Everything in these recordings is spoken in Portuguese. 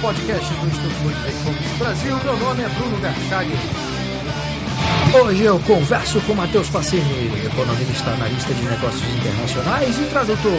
podcast do Instituto Ludwig Brasil. Meu nome é Bruno Garchag. Hoje eu converso com Matheus Passini, economista, analista de negócios internacionais e tradutor.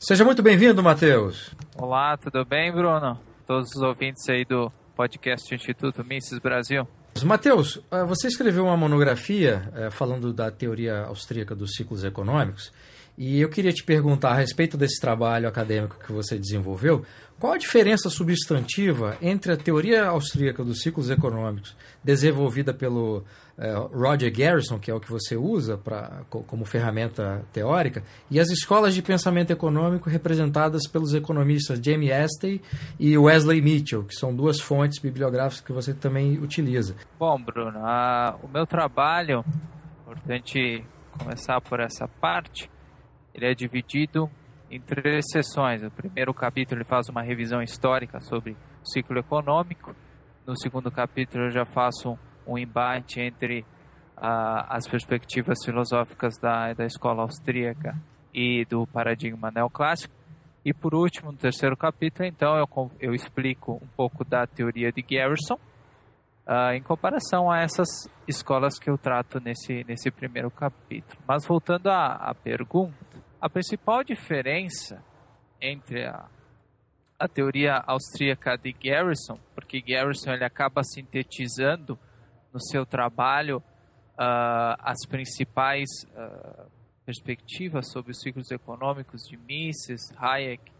Seja muito bem-vindo, Matheus. Olá, tudo bem, Bruno? Todos os ouvintes aí do podcast Instituto Mises Brasil. Matheus, eh, você escreveu uma monografia eh, falando da teoria austríaca dos ciclos econômicos e eu queria te perguntar a respeito desse trabalho acadêmico que você desenvolveu, qual a diferença substantiva entre a teoria austríaca dos ciclos econômicos desenvolvida pelo é, Roger Garrison, que é o que você usa pra, como ferramenta teórica, e as escolas de pensamento econômico representadas pelos economistas Jamie Astey e Wesley Mitchell, que são duas fontes bibliográficas que você também utiliza. Bom, Bruno, a, o meu trabalho, importante começar por essa parte, ele é dividido em três sessões. O primeiro capítulo ele faz uma revisão histórica sobre o ciclo econômico. No segundo capítulo eu já faço um embate entre uh, as perspectivas filosóficas da, da escola austríaca e do paradigma neoclássico. E por último, no terceiro capítulo, então, eu, eu explico um pouco da teoria de Garrison, uh, em comparação a essas escolas que eu trato nesse, nesse primeiro capítulo. Mas voltando à, à pergunta, a principal diferença entre a, a teoria austríaca de Garrison, porque Garrison ele acaba sintetizando no seu trabalho uh, as principais uh, perspectivas sobre os ciclos econômicos de Mises, Hayek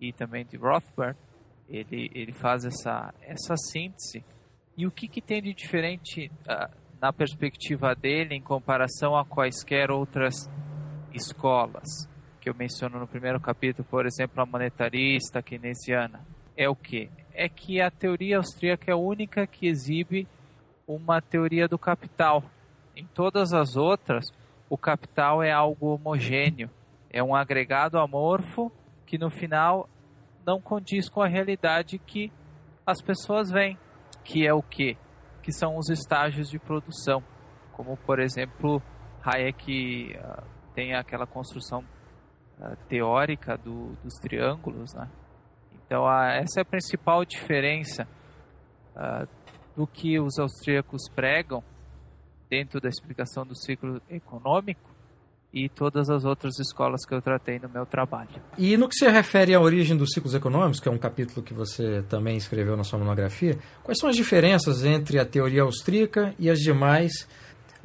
e também de Rothbard. Ele, ele faz essa, essa síntese. E o que, que tem de diferente uh, na perspectiva dele em comparação a quaisquer outras escolas? Que eu menciono no primeiro capítulo, por exemplo, a monetarista, keynesiana. É o que? É que a teoria austríaca é a única que exibe uma teoria do capital. Em todas as outras, o capital é algo homogêneo, é um agregado amorfo que no final não condiz com a realidade que as pessoas veem, que é o que? Que são os estágios de produção, como por exemplo Hayek uh, tem aquela construção teórica do, dos triângulos, né? Então uh, essa é a principal diferença do que os austríacos pregam dentro da explicação do ciclo econômico e todas as outras escolas que eu tratei no meu trabalho. E no que se refere à origem dos ciclos econômicos, que é um capítulo que você também escreveu na sua monografia, quais são as diferenças entre a teoria austríaca e as demais,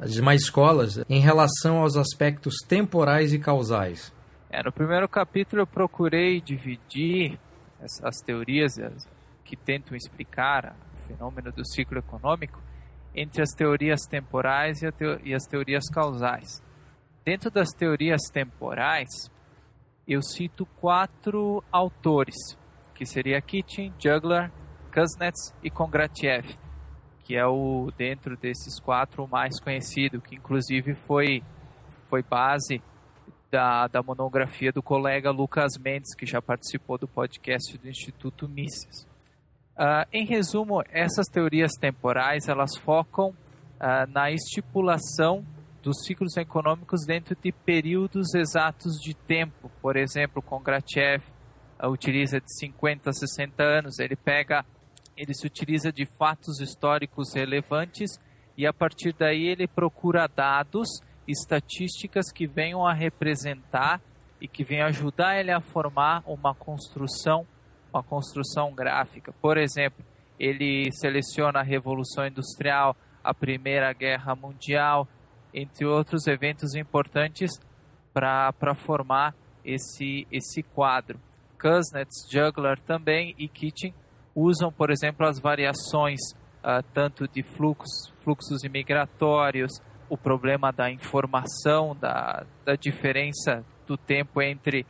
as demais escolas em relação aos aspectos temporais e causais? É, no primeiro capítulo eu procurei dividir as, as teorias que tentam explicar fenômeno do ciclo econômico entre as teorias temporais e, e as teorias causais. Dentro das teorias temporais, eu cito quatro autores, que seria Kitchen, Juglar, Kuznets e Kongratiev, que é o dentro desses quatro o mais conhecido, que inclusive foi foi base da, da monografia do colega Lucas Mendes, que já participou do podcast do Instituto Mises. Uh, em resumo, essas teorias temporais elas focam uh, na estipulação dos ciclos econômicos dentro de períodos exatos de tempo. Por exemplo, Kongratiev uh, utiliza de 50 a 60 anos. Ele pega, ele se utiliza de fatos históricos relevantes e a partir daí ele procura dados, estatísticas que venham a representar e que venham ajudar ele a formar uma construção uma construção gráfica. Por exemplo, ele seleciona a Revolução Industrial, a Primeira Guerra Mundial, entre outros eventos importantes para formar esse, esse quadro. Kuznets, Juglar também e Kitchen usam, por exemplo, as variações uh, tanto de fluxos, fluxos imigratórios, o problema da informação, da, da diferença do tempo entre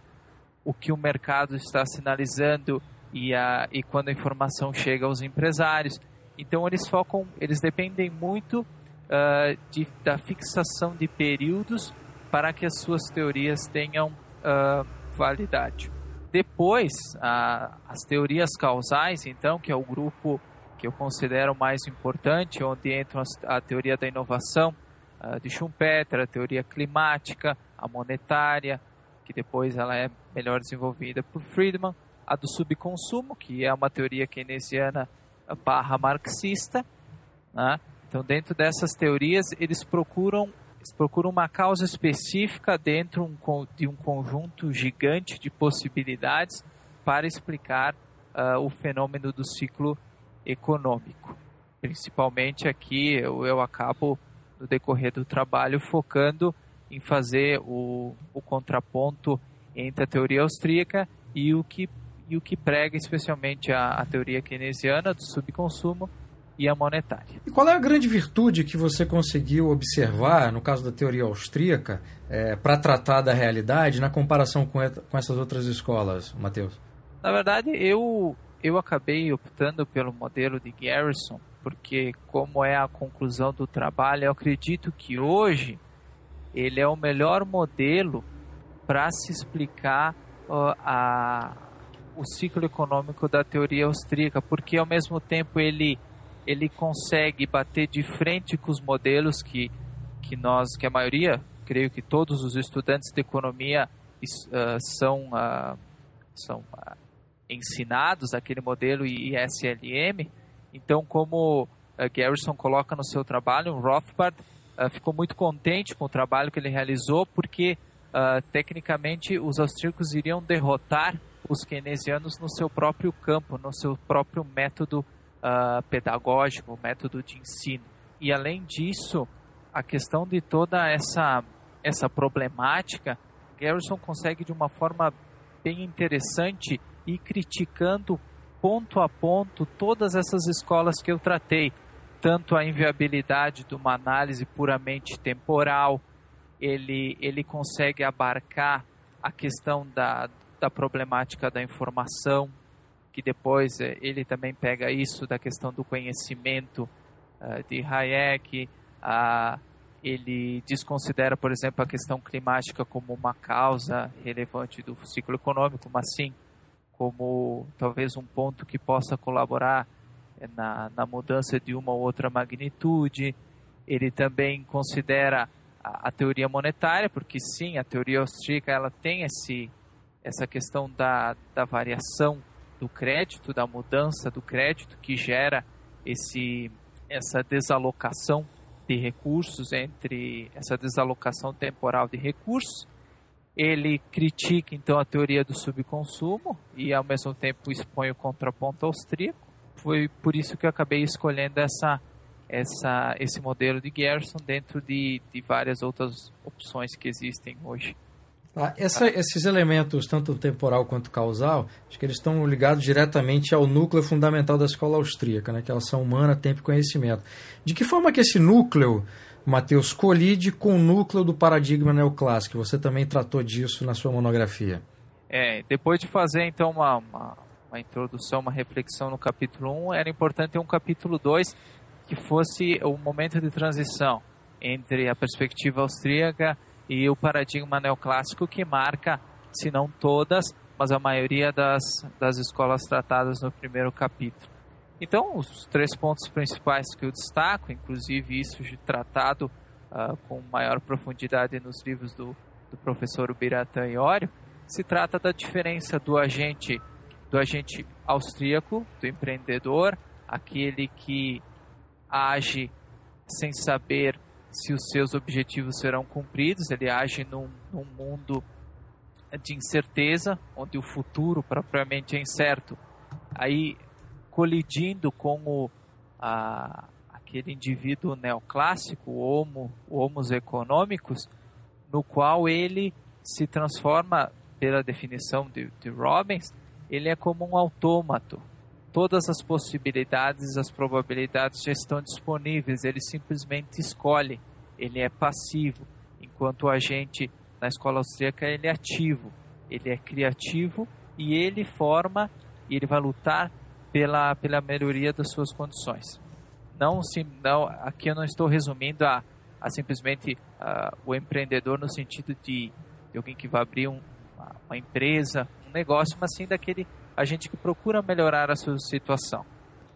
o que o mercado está sinalizando e, a, e quando a informação chega aos empresários. Então eles focam, eles dependem muito uh, de, da fixação de períodos para que as suas teorias tenham uh, validade. Depois, as teorias causais, então, que é o grupo que eu considero mais importante, onde entra a teoria da inovação uh, de Schumpeter, a teoria climática, a monetária, que depois ela é melhor desenvolvida por Friedman, a do subconsumo, que é uma teoria keynesiana barra marxista. Né? Então, dentro dessas teorias, eles procuram, eles procuram uma causa específica dentro de um conjunto gigante de possibilidades para explicar uh, o fenômeno do ciclo econômico. Principalmente aqui, eu, eu acabo, no decorrer do trabalho, focando em fazer o, o contraponto entre a teoria austríaca e o que e o que prega especialmente a, a teoria keynesiana do subconsumo e a monetária. E qual é a grande virtude que você conseguiu observar, no caso da teoria austríaca, é, para tratar da realidade na comparação com, com essas outras escolas, Matheus? Na verdade, eu, eu acabei optando pelo modelo de Garrison, porque, como é a conclusão do trabalho, eu acredito que hoje ele é o melhor modelo para se explicar uh, a, o ciclo econômico da teoria austríaca, porque ao mesmo tempo ele ele consegue bater de frente com os modelos que que nós, que a maioria, creio que todos os estudantes de economia uh, são uh, são uh, ensinados aquele modelo ISLM. Então, como Garrison coloca no seu trabalho, o Rothbard ficou muito contente com o trabalho que ele realizou, porque tecnicamente os austríacos iriam derrotar os keynesianos no seu próprio campo, no seu próprio método uh, pedagógico, método de ensino. E além disso, a questão de toda essa, essa problemática, Garrison consegue de uma forma bem interessante ir criticando ponto a ponto todas essas escolas que eu tratei, tanto a inviabilidade de uma análise puramente temporal, ele, ele consegue abarcar a questão da, da problemática da informação, que depois eh, ele também pega isso da questão do conhecimento uh, de Hayek, uh, ele desconsidera, por exemplo, a questão climática como uma causa relevante do ciclo econômico, mas sim como talvez um ponto que possa colaborar eh, na, na mudança de uma ou outra magnitude. Ele também considera a, a teoria monetária, porque sim, a teoria austríaca ela tem esse essa questão da, da variação do crédito, da mudança do crédito que gera esse, essa desalocação de recursos entre essa desalocação temporal de recursos. Ele critica então a teoria do subconsumo e ao mesmo tempo expõe o contraponto austríaco. Foi por isso que eu acabei escolhendo essa, essa, esse modelo de Gerson dentro de, de várias outras opções que existem hoje. Ah, essa, esses elementos, tanto temporal quanto causal, acho que eles estão ligados diretamente ao núcleo fundamental da escola austríaca, né, que é a ação humana, tempo e conhecimento. De que forma que esse núcleo, Mateus, colide com o núcleo do paradigma neoclássico? Você também tratou disso na sua monografia. É, depois de fazer então uma, uma, uma introdução, uma reflexão no capítulo 1, era importante ter um capítulo 2 que fosse o momento de transição entre a perspectiva austríaca e o paradigma neoclássico que marca, se não todas, mas a maioria das, das escolas tratadas no primeiro capítulo. Então, os três pontos principais que eu destaco, inclusive isso tratado uh, com maior profundidade nos livros do, do professor Ubiratan Iório, se trata da diferença do agente do agente austríaco, do empreendedor, aquele que age sem saber se os seus objetivos serão cumpridos. Ele age num, num mundo de incerteza, onde o futuro propriamente é incerto. Aí, colidindo com o, a, aquele indivíduo neoclássico, o homo, homos econômicos, no qual ele se transforma, pela definição de, de Robbins, ele é como um autômato. Todas as possibilidades, as probabilidades já estão disponíveis, ele simplesmente escolhe ele é passivo, enquanto o agente na escola austríaca ele é ativo, ele é criativo e ele forma ele vai lutar pela, pela melhoria das suas condições. Não, sim, não, aqui eu não estou resumindo a, a simplesmente uh, o empreendedor no sentido de, de alguém que vai abrir um, uma, uma empresa, um negócio, mas sim daquele agente que procura melhorar a sua situação.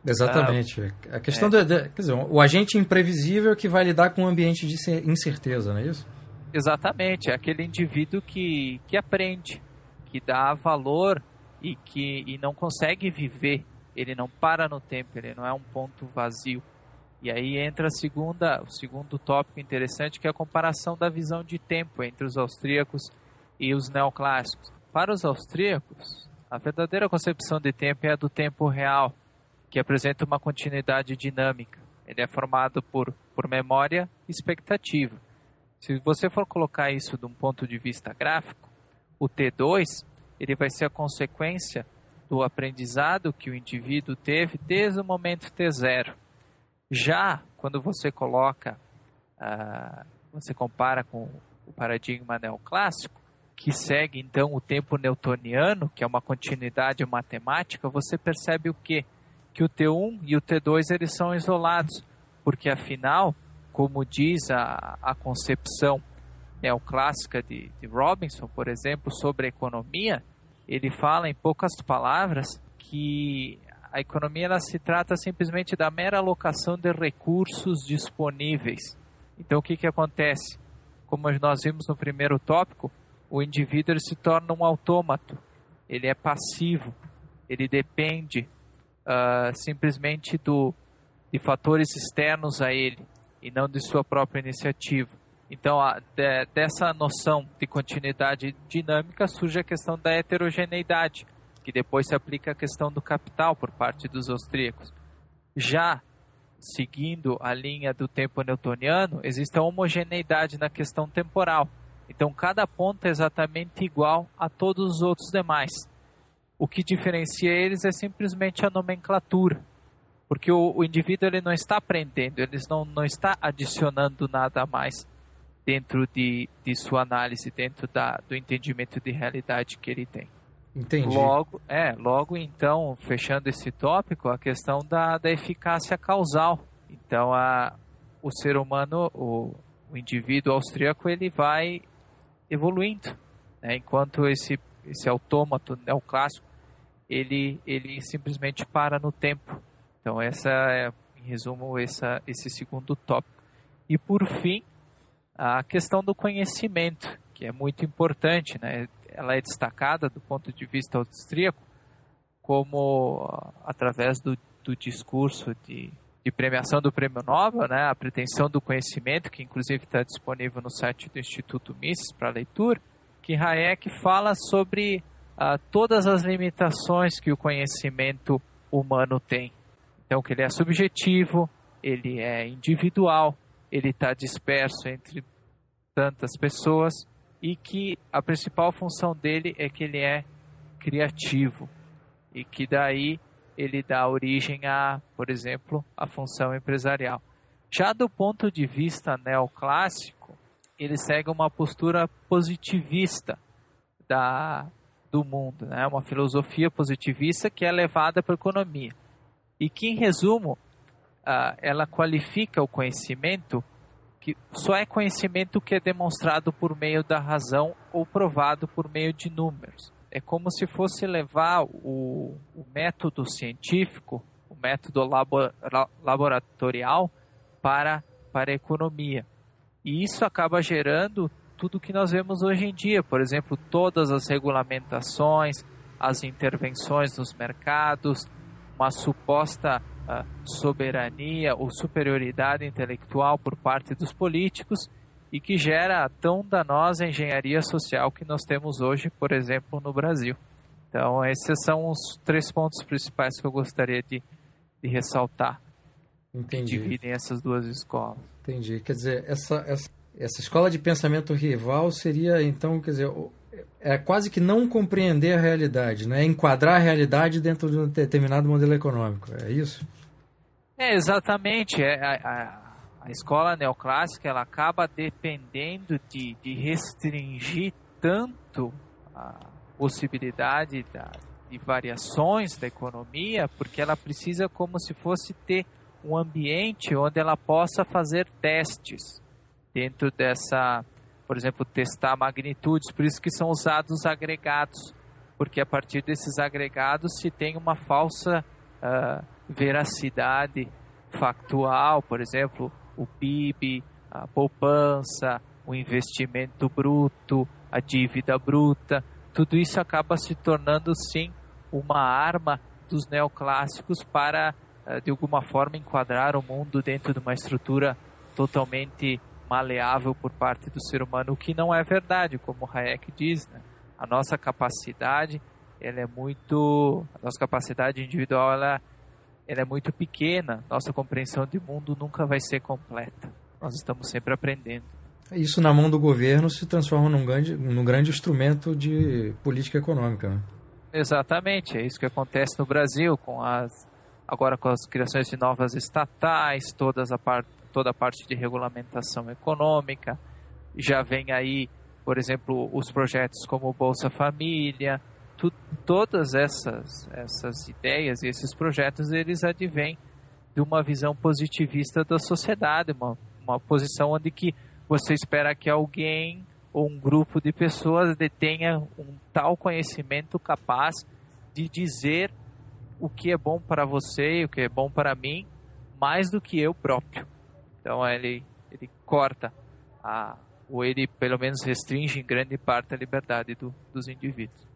Exatamente. Ah, a questão é. de, quer dizer, o agente imprevisível que vai lidar com um ambiente de incerteza, não é isso? Exatamente, é aquele indivíduo que, que aprende, que dá valor e que e não consegue viver, ele não para no tempo, ele não é um ponto vazio. E aí entra a segunda, o segundo tópico interessante, que é a comparação da visão de tempo entre os austríacos e os neoclássicos. Para os austríacos, a verdadeira concepção de tempo é a do tempo real, que apresenta uma continuidade dinâmica. Ele é formado por, por memória e expectativa. Se você for colocar isso de um ponto de vista gráfico, o T2 ele vai ser a consequência do aprendizado que o indivíduo teve desde o momento T0. Já quando você coloca, uh, você compara com o paradigma neoclássico, que segue então o tempo newtoniano, que é uma continuidade matemática, você percebe o quê? Que o T1 e o T2 eles são isolados, porque afinal, como diz a, a concepção neoclássica de, de Robinson, por exemplo, sobre a economia, ele fala em poucas palavras que a economia ela se trata simplesmente da mera alocação de recursos disponíveis. Então o que, que acontece? Como nós vimos no primeiro tópico, o indivíduo se torna um autômato, ele é passivo, ele depende uh, simplesmente do, de fatores externos a ele e não de sua própria iniciativa. Então, dessa noção de continuidade dinâmica surge a questão da heterogeneidade, que depois se aplica à questão do capital por parte dos austríacos. Já seguindo a linha do tempo newtoniano, existe a homogeneidade na questão temporal. Então, cada ponto é exatamente igual a todos os outros demais. O que diferencia eles é simplesmente a nomenclatura, porque o, o indivíduo ele não está aprendendo, ele não, não está adicionando nada a mais dentro de, de sua análise, dentro da, do entendimento de realidade que ele tem. Entendi. Logo, é, logo então, fechando esse tópico, a questão da, da eficácia causal. Então, a, o ser humano, o, o indivíduo austríaco, ele vai evoluindo, né? enquanto esse, esse autômato neoclássico, ele, ele simplesmente para no tempo. Então, essa é, em resumo, essa, esse segundo tópico. E, por fim, a questão do conhecimento, que é muito importante, né? ela é destacada do ponto de vista austríaco como através do, do discurso de, de, premiação do Prêmio Nobel, né, a pretensão do conhecimento, que inclusive está disponível no site do Instituto Mises para leitura, que Hayek fala sobre uh, todas as limitações que o conhecimento humano tem. Então, que ele é subjetivo, ele é individual, ele está disperso entre tantas pessoas e que a principal função dele é que ele é criativo e que daí ele dá origem a, por exemplo, a função empresarial. Já do ponto de vista neoclássico, ele segue uma postura positivista da, do mundo, né? uma filosofia positivista que é levada para a economia. E que, em resumo, uh, ela qualifica o conhecimento que só é conhecimento que é demonstrado por meio da razão ou provado por meio de números. É como se fosse levar o, o método científico, o método labor, laboratorial para, para a economia. E isso acaba gerando tudo que nós vemos hoje em dia, por exemplo, todas as regulamentações, as intervenções nos mercados, uma suposta soberania ou superioridade intelectual por parte dos políticos e que gera a tão danosa engenharia social que nós temos hoje, por exemplo, no Brasil. Então, esses são os três pontos principais que eu gostaria de, de ressaltar. Entendi. Que dividem essas duas escolas. Entendi. Quer dizer, essa, essa, essa escola de pensamento rival seria, então, quer dizer, é quase que não compreender a realidade, né? enquadrar a realidade dentro de um determinado modelo econômico. É isso? É, exatamente. É, a, a, a escola neoclássica ela acaba dependendo de, de restringir tanto a possibilidade da, de variações da economia, porque ela precisa como se fosse ter um ambiente onde ela possa fazer testes dentro dessa por exemplo, testar magnitudes, por isso que são usados agregados, porque a partir desses agregados se tem uma falsa uh, veracidade factual, por exemplo, o PIB, a poupança, o investimento bruto, a dívida bruta, tudo isso acaba se tornando sim uma arma dos neoclássicos para uh, de alguma forma enquadrar o mundo dentro de uma estrutura totalmente maleável por parte do ser humano, o que não é verdade, como Hayek diz, né? A nossa capacidade, ela é muito, a nossa capacidade individual, ela, ela é muito pequena. Nossa compreensão de mundo nunca vai ser completa. Nós estamos sempre aprendendo. Isso na mão do governo se transforma num grande, num grande instrumento de política econômica. Né? Exatamente, é isso que acontece no Brasil com as agora com as criações de novas estatais, todas a parte toda a parte de regulamentação econômica. Já vem aí, por exemplo, os projetos como Bolsa Família. Tu, todas essas, essas ideias e esses projetos, eles advêm de uma visão positivista da sociedade, uma, uma posição onde que você espera que alguém ou um grupo de pessoas detenha um tal conhecimento capaz de dizer o que é bom para você e o que é bom para mim, mais do que eu próprio. Então ele, ele corta, a, ou ele pelo menos restringe em grande parte a liberdade do, dos indivíduos.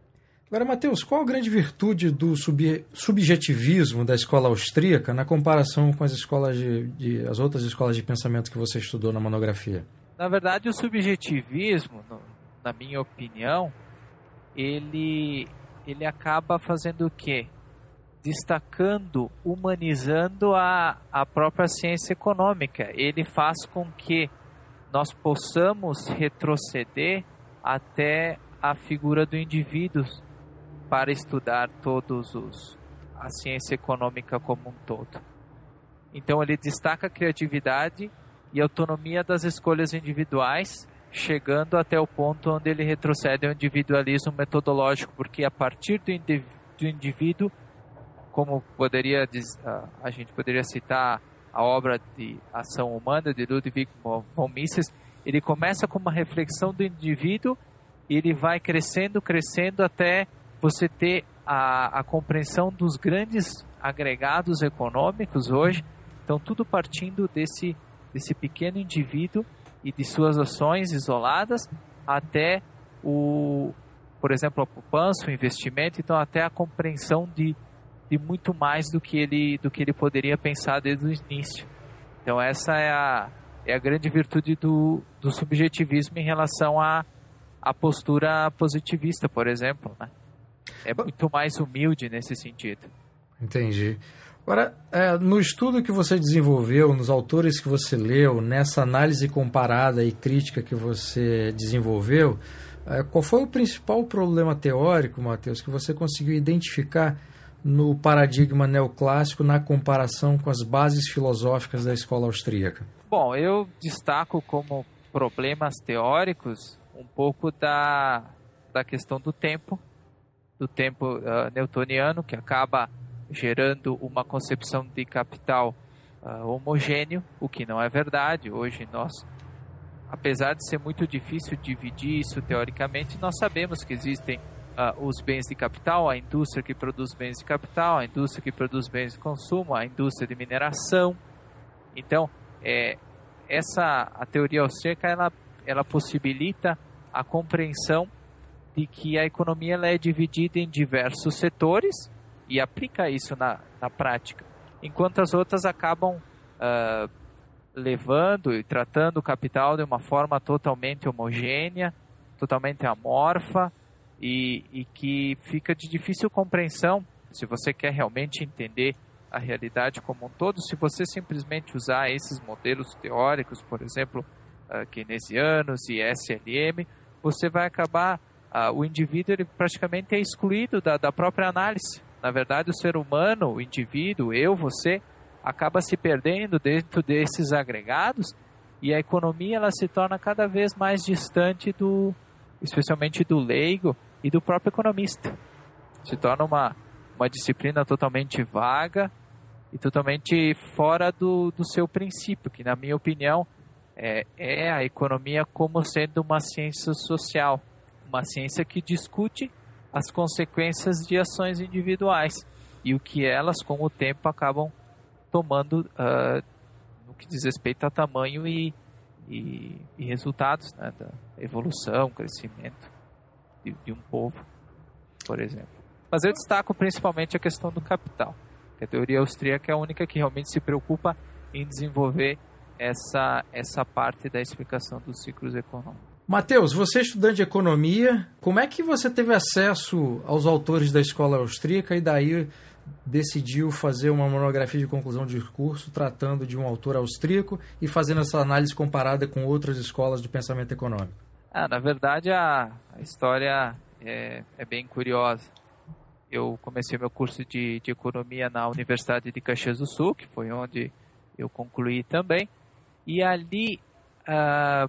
Agora, Matheus, qual a grande virtude do sub, subjetivismo da escola austríaca na comparação com as escolas de, de, as outras escolas de pensamento que você estudou na monografia? Na verdade, o subjetivismo, no, na minha opinião, ele, ele acaba fazendo o quê? Destacando, humanizando a, a própria ciência econômica. Ele faz com que nós possamos retroceder até a figura do indivíduo para estudar todos os a ciência econômica como um todo. Então ele destaca a criatividade e autonomia das escolhas individuais, chegando até o ponto onde ele retrocede ao individualismo metodológico, porque a partir do, do indivíduo como poderia a gente poderia citar a obra de ação humana de Ludwig von Mises, ele começa com uma reflexão do indivíduo e ele vai crescendo, crescendo até você ter a, a compreensão dos grandes agregados econômicos hoje. Então tudo partindo desse desse pequeno indivíduo e de suas ações isoladas até o, por exemplo, a poupança, o investimento, então até a compreensão de de muito mais do que ele do que ele poderia pensar desde o início. Então essa é a, é a grande virtude do, do subjetivismo em relação à a, a postura positivista, por exemplo. Né? É muito mais humilde nesse sentido. Entendi. Agora, é, no estudo que você desenvolveu, nos autores que você leu, nessa análise comparada e crítica que você desenvolveu, é, qual foi o principal problema teórico, Matheus, que você conseguiu identificar no paradigma neoclássico na comparação com as bases filosóficas da escola austríaca? Bom, eu destaco como problemas teóricos um pouco da, da questão do tempo, do tempo uh, newtoniano, que acaba gerando uma concepção de capital uh, homogêneo, o que não é verdade. Hoje nós, apesar de ser muito difícil dividir isso teoricamente, nós sabemos que existem uh, os bens de capital, a indústria que produz bens de capital, a indústria que produz bens de consumo, a indústria de mineração. Então, é, essa a teoria austríaca ela, ela possibilita a compreensão de que a economia ela é dividida em diversos setores e aplica isso na, na prática, enquanto as outras acabam uh, levando e tratando o capital de uma forma totalmente homogênea, totalmente amorfa, e, e que fica de difícil compreensão se você quer realmente entender a realidade como um todo, se você simplesmente usar esses modelos teóricos, por exemplo, uh, keynesianos e SLM, você vai acabar, uh, o indivíduo ele praticamente é excluído da, da própria análise. Na verdade, o ser humano, o indivíduo, eu, você, acaba se perdendo dentro desses agregados e a economia ela se torna cada vez mais distante do, especialmente do leigo, e do próprio economista. Se torna uma, uma disciplina totalmente vaga e totalmente fora do, do seu princípio, que, na minha opinião, é, é a economia como sendo uma ciência social, uma ciência que discute as consequências de ações individuais e o que elas, com o tempo, acabam tomando uh, no que diz respeito a tamanho e, e, e resultados né, da evolução, crescimento de, de um povo, por exemplo. Mas eu destaco principalmente a questão do capital. A teoria austríaca é a única que realmente se preocupa em desenvolver essa, essa parte da explicação dos ciclos econômicos. Mateus, você é estudante de economia, como é que você teve acesso aos autores da escola austríaca e daí decidiu fazer uma monografia de conclusão de curso tratando de um autor austríaco e fazendo essa análise comparada com outras escolas de pensamento econômico? Ah, na verdade, a, a história é, é, bem curiosa. Eu comecei meu curso de, de economia na Universidade de Caxias do Sul, que foi onde eu concluí também. E ali, uh,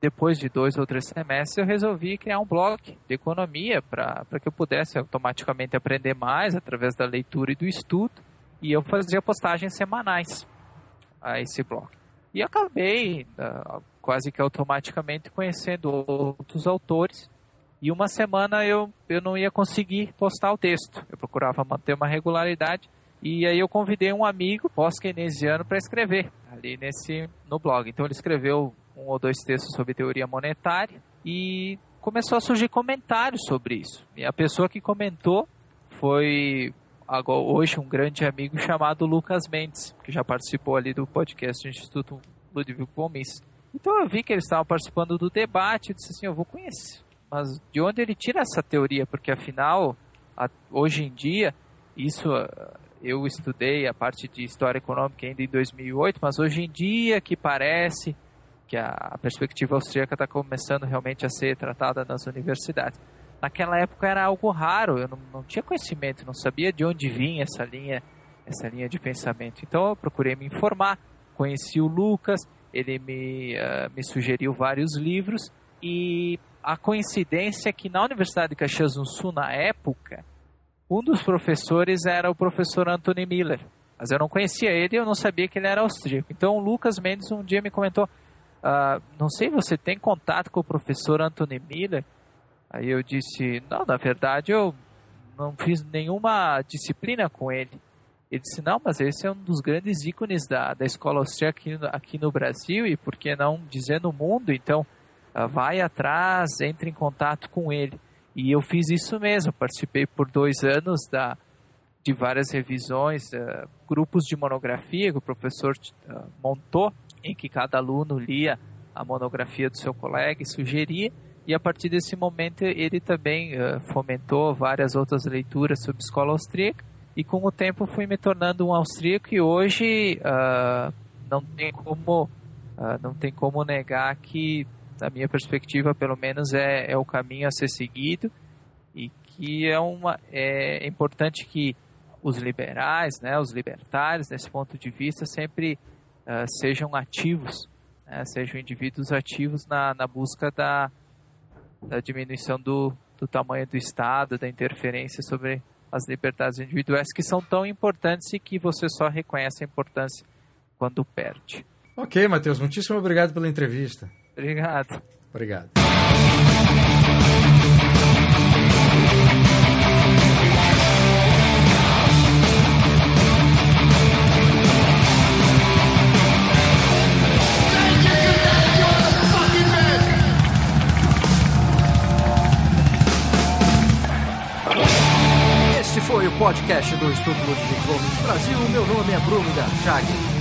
depois de dois ou três semestres, eu resolvi criar um blog de economia para que eu pudesse automaticamente aprender mais através da leitura e do estudo. E eu fazia postagens semanais a esse blog. E acabei uh, quase que automaticamente conhecendo outros autores. E uma semana eu, eu não ia conseguir postar o texto. Eu procurava manter uma regularidade. E aí eu convidei um amigo pós-keynesiano para escrever ali nesse no blog. Então ele escreveu um ou dois textos sobre teoria monetária e começou a surgir comentários sobre isso. E a pessoa que comentou foi agora, hoje um grande amigo chamado Lucas Mendes, que já participou ali do podcast do Instituto Ludwig von Mises. Então eu vi que ele estava participando do debate e disse assim, eu vou conhecer. Mas de onde ele tira essa teoria? Porque afinal, a, hoje em dia, isso eu estudei a parte de história econômica ainda em 2008, mas hoje em dia que parece que a perspectiva austríaca está começando realmente a ser tratada nas universidades. Naquela época era algo raro, eu não, não, tinha conhecimento, não sabia de onde vinha essa linha, essa linha de pensamento. Então eu procurei me informar, conheci o Lucas, ele me, uh, me sugeriu vários livros e a coincidência é que na Universidade de Caxias do Sul, na época, um dos professores era o professor Anthony Miller. Mas eu não conhecia ele e eu não sabia que ele era austríaco. Então o Lucas Mendes um dia me comentou, uh, não sei, você tem contato com o professor Anthony Miller? Aí eu disse, não, na verdade eu não fiz nenhuma disciplina com ele. Ele disse, não, mas esse é um dos grandes ícones da, da escola austríaca aqui, aqui no Brasil e por que não dizer no mundo? Então, uh, vai atrás, entre em contato com ele. E eu fiz isso mesmo, participei por dois anos da, de várias revisões, uh, grupos de monografia que o professor uh, montou, em que cada aluno lia a monografia do seu colega e sugeria, e a partir desse momento ele também uh, fomentou várias outras leituras sobre escola austríaca, e com o tempo fui me tornando um austríaco e hoje não tem como não tem como negar que da minha perspectiva, pelo menos, é, é o caminho a ser seguido e que é, uma, é importante que os liberais, né, os libertários, nesse ponto de vista, sempre uh, sejam ativos, né, sejam indivíduos ativos na, na busca da, da diminuição do, do tamanho do Estado, da interferência sobre as liberdades individuais, que são tão importantes e que você só reconhece a importância quando perde. Ok, Matheus, muitíssimo obrigado pela entrevista. Obrigado. Obrigado. Podcast do Estudo Ludwig Gomes Brasil. Meu nome é Bruno Garchag.